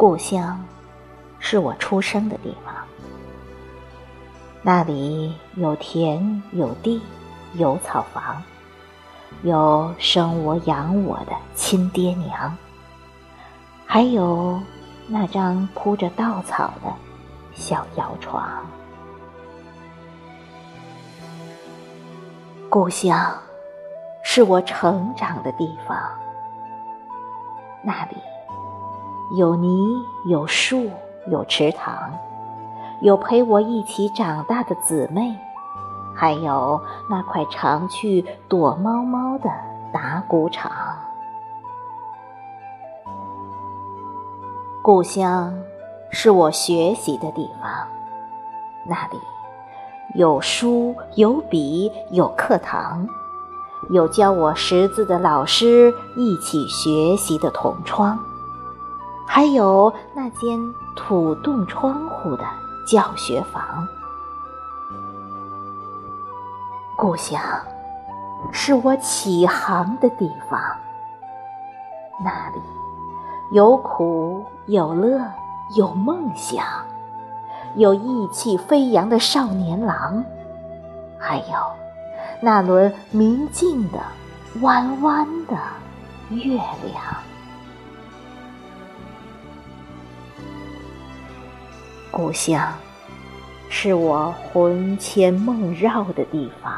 故乡是我出生的地方，那里有田有地有草房，有生我养我的亲爹娘，还有那张铺着稻草的小摇床。故乡是我成长的地方，那里。有泥，有树，有池塘，有陪我一起长大的姊妹，还有那块常去躲猫猫的打谷场。故乡是我学习的地方，那里有书，有笔，有课堂，有教我识字的老师，一起学习的同窗。还有那间土洞窗户的教学房，故乡是我起航的地方。那里有苦有乐有梦想，有意气飞扬的少年郎，还有那轮明净的弯弯的月亮。故乡是我魂牵梦绕的地方，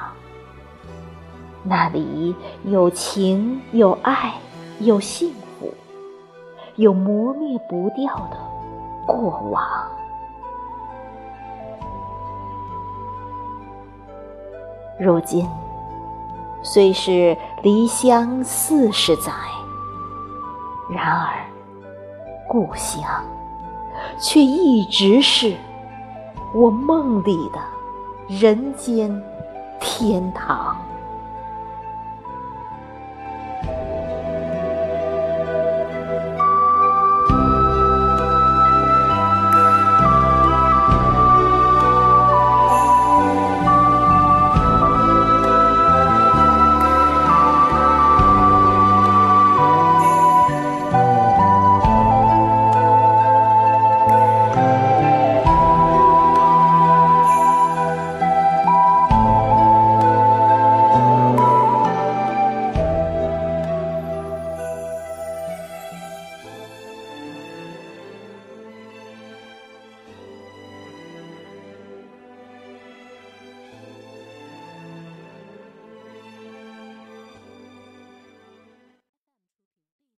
那里有情有爱有幸福，有磨灭不掉的过往。如今虽是离乡四十载，然而故乡。却一直是我梦里的人间天堂。